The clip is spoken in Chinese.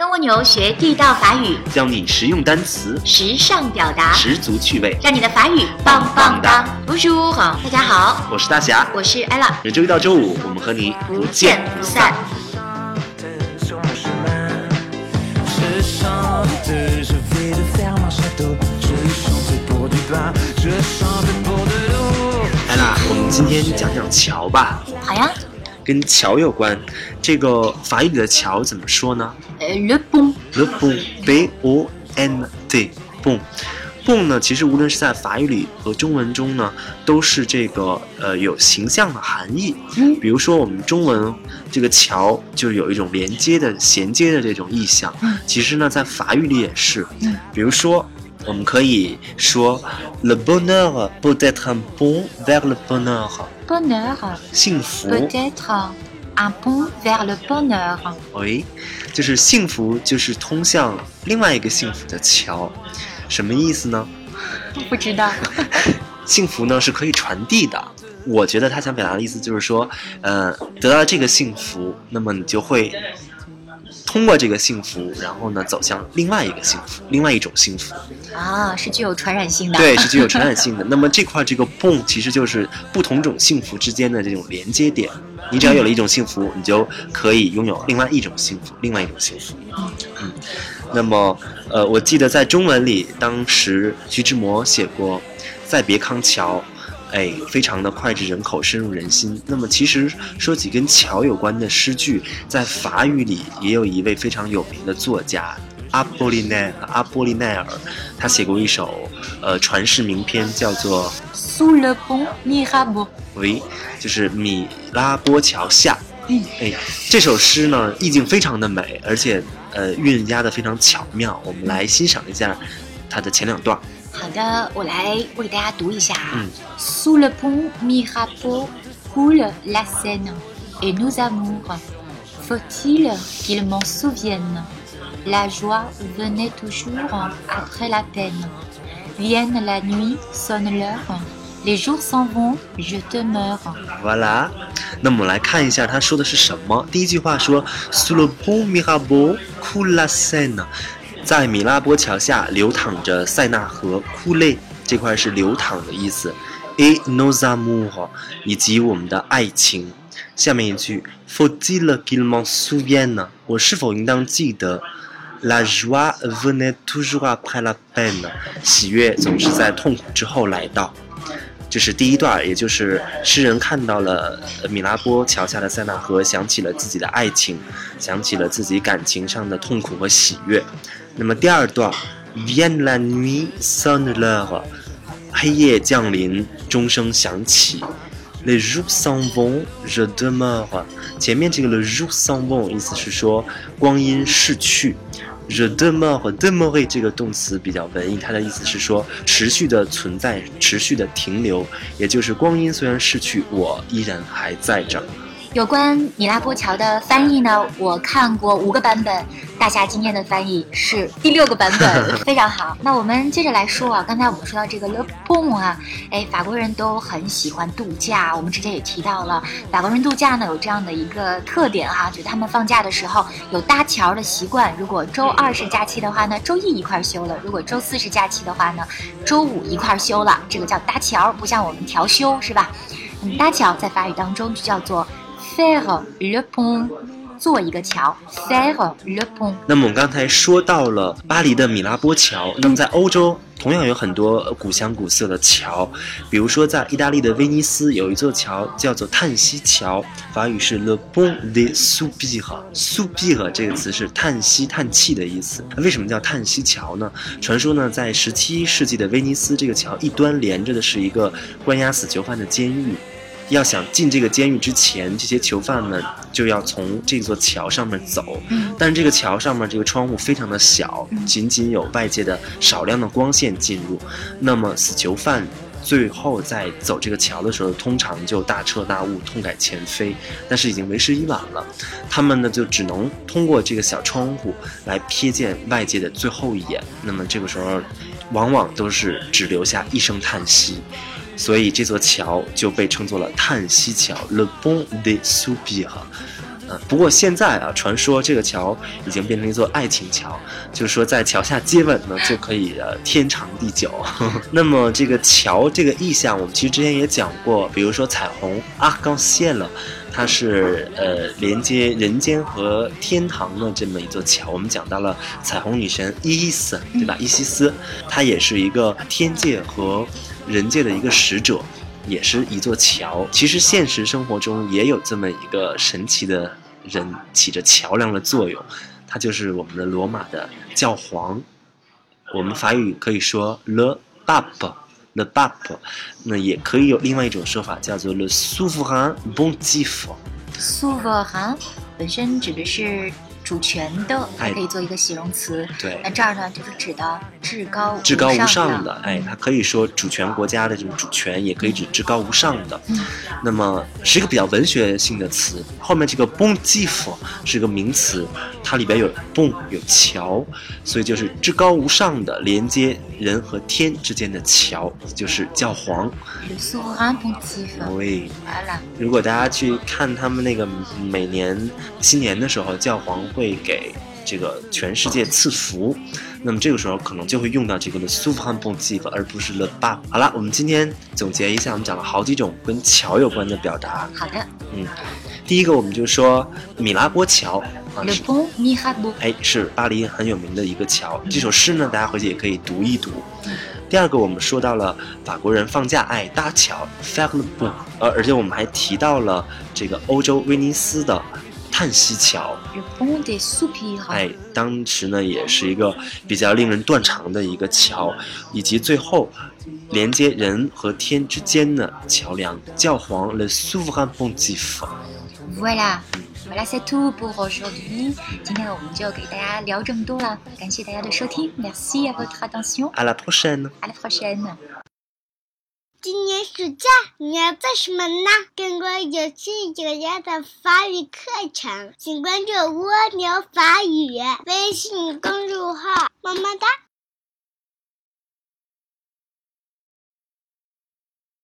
跟蜗牛学地道法语，教你实用单词，时尚表达，十足趣味，让你的法语棒棒哒！Bonjour，大家好，我是大侠，我是 Ella。每周一到周五，我们和你不见不散。来啦，我们今天讲讲桥吧。好呀。跟桥有关，这个法语里的桥怎么说呢？呃，le pont，le pont，b o n t，pont，pont 呢，其实无论是在法语里和中文中呢，都是这个呃有形象的含义。嗯，比如说我们中文这个桥就有一种连接的、衔接的这种意象。嗯，其实呢，在法语里也是。嗯，比如说我们可以说，le bonheur peut être un pont vers le bonheur。bonheur，幸福。peut-être un pont vers le bonheur。喂，就是幸福，就是通向另外一个幸福的桥，什么意思呢？不知道。幸福呢是可以传递的，我觉得他想表达的意思就是说，呃，得到这个幸福，那么你就会。通过这个幸福，然后呢，走向另外一个幸福，另外一种幸福啊，是具有传染性的。对，是具有 传染性的。那么这块这个泵其实就是不同种幸福之间的这种连接点。你只要有了一种幸福，你就可以拥有另外一种幸福，另外一种幸福。嗯。那么，呃，我记得在中文里，当时徐志摩写过《再别康桥》。哎，非常的脍炙人口，深入人心。那么，其实说起跟桥有关的诗句，在法语里也有一位非常有名的作家阿波利奈阿波利奈尔，他写过一首呃传世名篇，叫做《Sous le pont Mirabeau》。喂，就是米拉波桥下。嗯，哎，这首诗呢，意境非常的美，而且呃韵押的非常巧妙。我们来欣赏一下它的前两段。好的，我来我给大家读一下啊。Sous le pont Mirabeau coule la Seine et nos amours. Faut-il qu'ils m'en souviennent? La joie venait toujours après la peine. Vienne la nuit, sonne l'heure. Les jours s'en vont, je demeure. Voilà. 那么我们来看一下他说的是什么。第一句话说，Sous le pont Mirabeau coule la Seine。 在米拉波桥下流淌着塞纳河，库泪这块是流淌的意思。A nos amours，以及我们的爱情。下面一句，Faut-il qu'il m'en souvienne？我是否应当记得？La joie venait toujours après la peine。喜悦总是在痛苦之后来到。这是第一段，也就是诗人看到了米拉波桥下的塞纳河，想起了自己的爱情，想起了自己感情上的痛苦和喜悦。那么第二段，Vient la nuit, sonne l'heure，黑夜降临，钟声响起。Les jours s'en vont, je demeure。前面这个 les jours s'en vont 意思是说光阴逝去，je demeure，demeure 这个动词比较文艺，它的意思是说持续的存在，持续的停留，也就是光阴虽然逝去，我依然还在这儿。有关米拉波桥的翻译呢，我看过五个版本。大侠今天的翻译是第六个版本，非常好。那我们接着来说啊，刚才我们说到这个 Le Pont 啊，哎，法国人都很喜欢度假。我们之前也提到了，法国人度假呢有这样的一个特点哈，就他们放假的时候有搭桥的习惯。如果周二是假期的话呢，周一一块休了；如果周四是假期的话呢，周五一块休了。这个叫搭桥，不像我们调休是吧？嗯，搭桥在法语当中就叫做 faire le pont。做一个桥，faire le pont。那么我们刚才说到了巴黎的米拉波桥，那么在欧洲同样有很多古香古色的桥，比如说在意大利的威尼斯有一座桥叫做叹息桥，法语是 le pont de soupir。soupir 这个词是叹息、叹气的意思。为什么叫叹息桥呢？传说呢，在十七世纪的威尼斯，这个桥一端连着的是一个关押死囚犯的监狱。要想进这个监狱之前，这些囚犯们就要从这座桥上面走。嗯，但是这个桥上面这个窗户非常的小，仅仅有外界的少量的光线进入。那么死囚犯最后在走这个桥的时候，通常就大彻大悟，痛改前非。但是已经为时已晚了，他们呢就只能通过这个小窗户来瞥见外界的最后一眼。那么这个时候，往往都是只留下一声叹息。所以这座桥就被称作了叹息桥，Le Pont de Soupir。嗯，不过现在啊，传说这个桥已经变成一座爱情桥，就是说在桥下接吻呢就可以呃天长地久。那么这个桥这个意象，我们其实之前也讲过，比如说彩虹阿刚谢了。它是呃连接人间和天堂的这么一座桥。我们讲到了彩虹女神伊伊斯，对吧？伊西斯，她也是一个天界和人界的一个使者，也是一座桥。其实现实生活中也有这么一个神奇的人，起着桥梁的作用，他就是我们的罗马的教皇。我们法语可以说 le pape。The Bap，那也可以有另外一种说法，叫做 Le Souverain Pontife。Souverain 本身指的是。主权的，它可以做一个形容词。对，那这儿呢，就是指的至高至高无上的。哎，它可以说主权国家的这种主权，也可以指至高无上的。嗯，那么是一个比较文学性的词。后面这个 bon g i f 是个名词，它里边有 bon 有桥，所以就是至高无上的连接人和天之间的桥，就是教皇。对，如果大家去看他们那个每年新年的时候，教皇。会给这个全世界赐福，那么这个时候可能就会用到这个的 super bon g i f 而不是 the bar。好了，我们今天总结一下，我们讲了好几种跟桥有关的表达。好的，嗯，第一个我们就说米拉波桥，Le pont Mirabeau，哎，是巴黎很有名的一个桥。这首诗呢，大家回去也可以读一读。第二个我们说到了法国人放假爱搭桥，faire le pont，呃，而且我们还提到了这个欧洲威尼斯的。叹息桥，哎，当时呢也是一个比较令人断肠的一个桥，以及最后连接人和天之间的桥梁——教皇 Le Souverain Pontife。Voilà，voilà，c'est tout pour aujourd'hui。今天我们就给大家聊这么多了，感谢大家的收听，Merci à votre attention。À la prochaine。À la prochaine。今年暑假你要做什么呢？更多有趣有料的法语课程，请关注蜗牛法语微信公众号。么么哒。